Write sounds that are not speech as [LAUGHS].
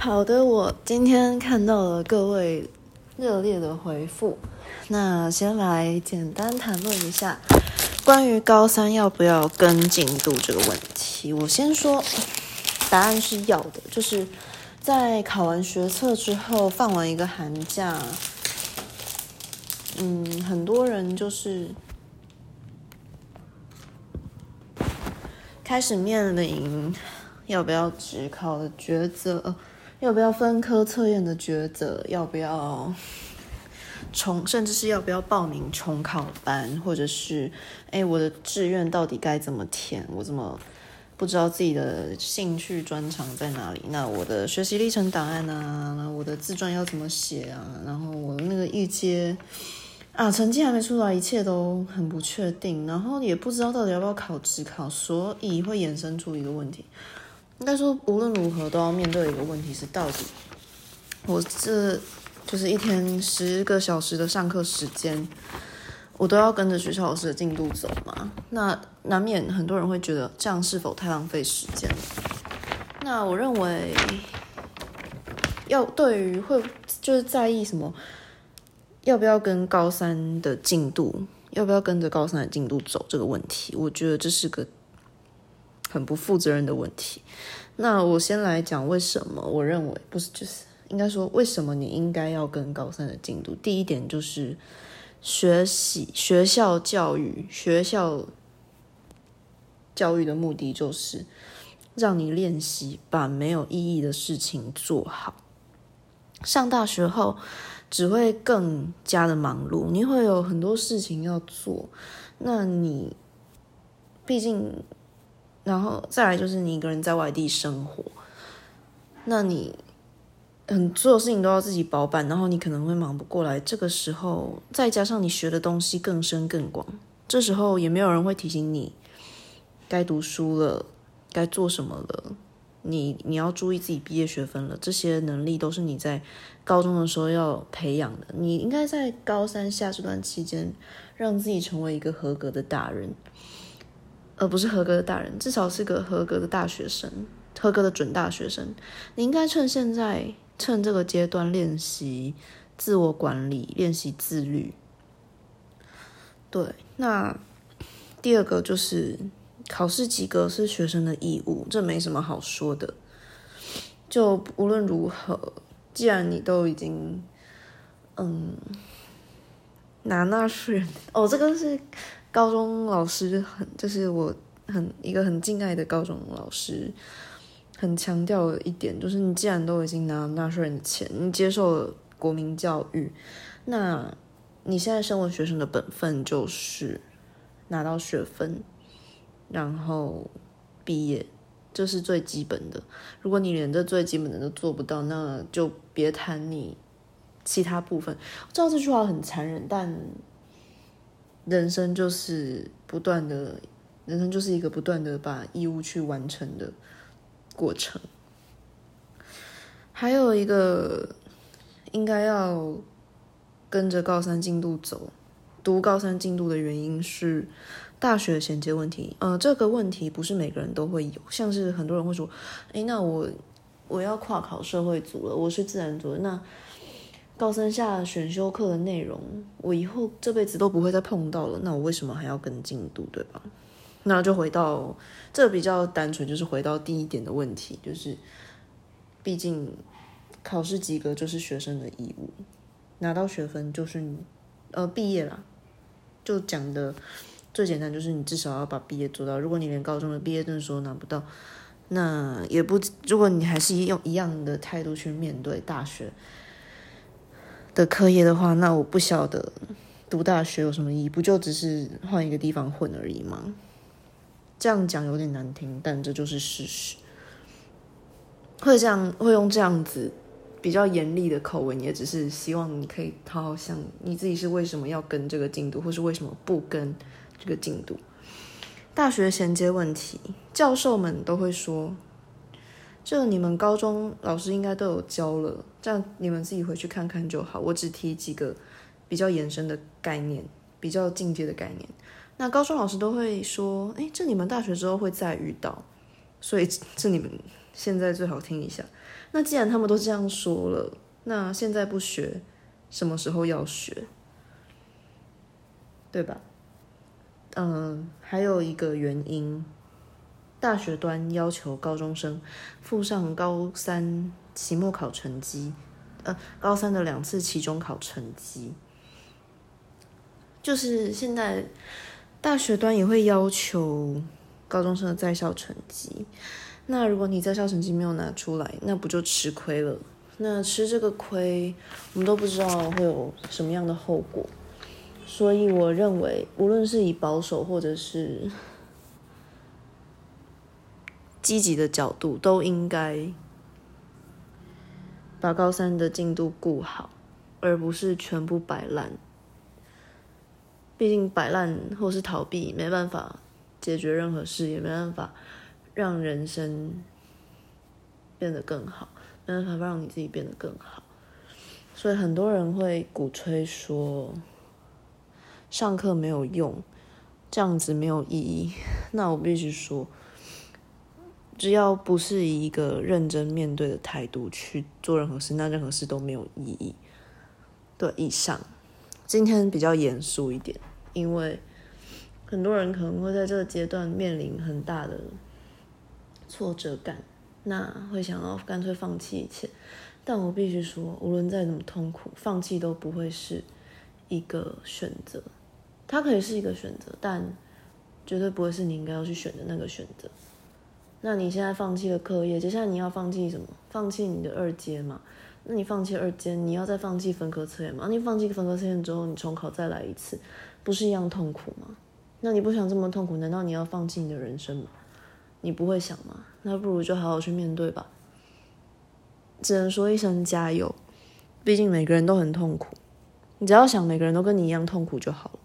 好的，我今天看到了各位热烈的回复，那先来简单谈论一下关于高三要不要跟进度这个问题。我先说，答案是要的，就是在考完学测之后，放完一个寒假，嗯，很多人就是开始面临要不要职考的抉择。要不要分科测验的抉择？要不要 [LAUGHS] 重，甚至是要不要报名重考班？或者是，哎，我的志愿到底该怎么填？我怎么不知道自己的兴趣专长在哪里？那我的学习历程档案啊，那我的自传要怎么写啊？然后我的那个预阶啊，成绩还没出来，一切都很不确定，然后也不知道到底要不要考职考，所以会衍生出一个问题。应该说，无论如何都要面对一个问题：是到底我这就是一天十个小时的上课时间，我都要跟着学校老师的进度走吗？那难免很多人会觉得这样是否太浪费时间？那我认为，要对于会就是在意什么，要不要跟高三的进度，要不要跟着高三的进度走这个问题，我觉得这是个。很不负责任的问题。那我先来讲为什么我认为不是，就是应该说为什么你应该要跟高三的进度。第一点就是学习学校教育，学校教育的目的就是让你练习把没有意义的事情做好。上大学后只会更加的忙碌，你会有很多事情要做。那你毕竟。然后再来就是你一个人在外地生活，那你很所有事情都要自己包办，然后你可能会忙不过来。这个时候再加上你学的东西更深更广，这时候也没有人会提醒你该读书了，该做什么了。你你要注意自己毕业学分了，这些能力都是你在高中的时候要培养的。你应该在高三下这段期间，让自己成为一个合格的大人。而不是合格的大人，至少是个合格的大学生，合格的准大学生。你应该趁现在，趁这个阶段练习自我管理，练习自律。对，那第二个就是考试及格是学生的义务，这没什么好说的。就无论如何，既然你都已经，嗯，拿纳税哦，这个是。高中老师很，就是我很一个很敬爱的高中老师，很强调一点就是，你既然都已经拿纳税人的钱，你接受了国民教育，那你现在身为学生的本分就是拿到学分，然后毕业，这是最基本的。如果你连这最基本的都做不到，那就别谈你其他部分。我知道这句话很残忍，但。人生就是不断的，人生就是一个不断的把义务去完成的过程。还有一个应该要跟着高三进度走，读高三进度的原因是大学衔接问题。呃，这个问题不是每个人都会有，像是很多人会说：“哎，那我我要跨考社会组了，我是自然组，那。”高三下选修课的内容，我以后这辈子都不会再碰到了。那我为什么还要跟进度，对吧？那就回到这比较单纯，就是回到第一点的问题，就是毕竟考试及格就是学生的义务，拿到学分就是你呃毕业了。就讲的最简单，就是你至少要把毕业做到。如果你连高中的毕业证书拿不到，那也不如果你还是用一样的态度去面对大学。的课业的话，那我不晓得读大学有什么意义，不就只是换一个地方混而已吗？这样讲有点难听，但这就是事实。会这样，会用这样子比较严厉的口吻，也只是希望你可以好好想你自己是为什么要跟这个进度，或是为什么不跟这个进度。大学衔接问题，教授们都会说。这你们高中老师应该都有教了，这样你们自己回去看看就好。我只提几个比较延伸的概念，比较进阶的概念。那高中老师都会说，哎，这你们大学之后会再遇到，所以 [LAUGHS] 这你们现在最好听一下。那既然他们都这样说了，那现在不学，什么时候要学？对吧？嗯，还有一个原因，大学端要求高中生附上高三期末考成绩，呃，高三的两次期中考成绩，就是现在大学端也会要求高中生的在校成绩。那如果你在校成绩没有拿出来，那不就吃亏了？那吃这个亏，我们都不知道会有什么样的后果。所以我认为，无论是以保守或者是积极的角度，都应该把高三的进度顾好，而不是全部摆烂。毕竟摆烂或是逃避，没办法解决任何事，也没办法。让人生变得更好，没办法让你自己变得更好，所以很多人会鼓吹说上课没有用，这样子没有意义。那我必须说，只要不是以一个认真面对的态度去做任何事，那任何事都没有意义。对，以上今天比较严肃一点，因为很多人可能会在这个阶段面临很大的。挫折感，那会想要干脆放弃一切，但我必须说，无论再怎么痛苦，放弃都不会是一个选择。它可以是一个选择，但绝对不会是你应该要去选的那个选择。那你现在放弃了课业，接下来你要放弃什么？放弃你的二阶嘛？那你放弃二阶，你要再放弃分科测验吗？你放弃分科测验之后，你重考再来一次，不是一样痛苦吗？那你不想这么痛苦，难道你要放弃你的人生吗？你不会想吗？那不如就好好去面对吧。只能说一声加油，毕竟每个人都很痛苦。你只要想每个人都跟你一样痛苦就好了。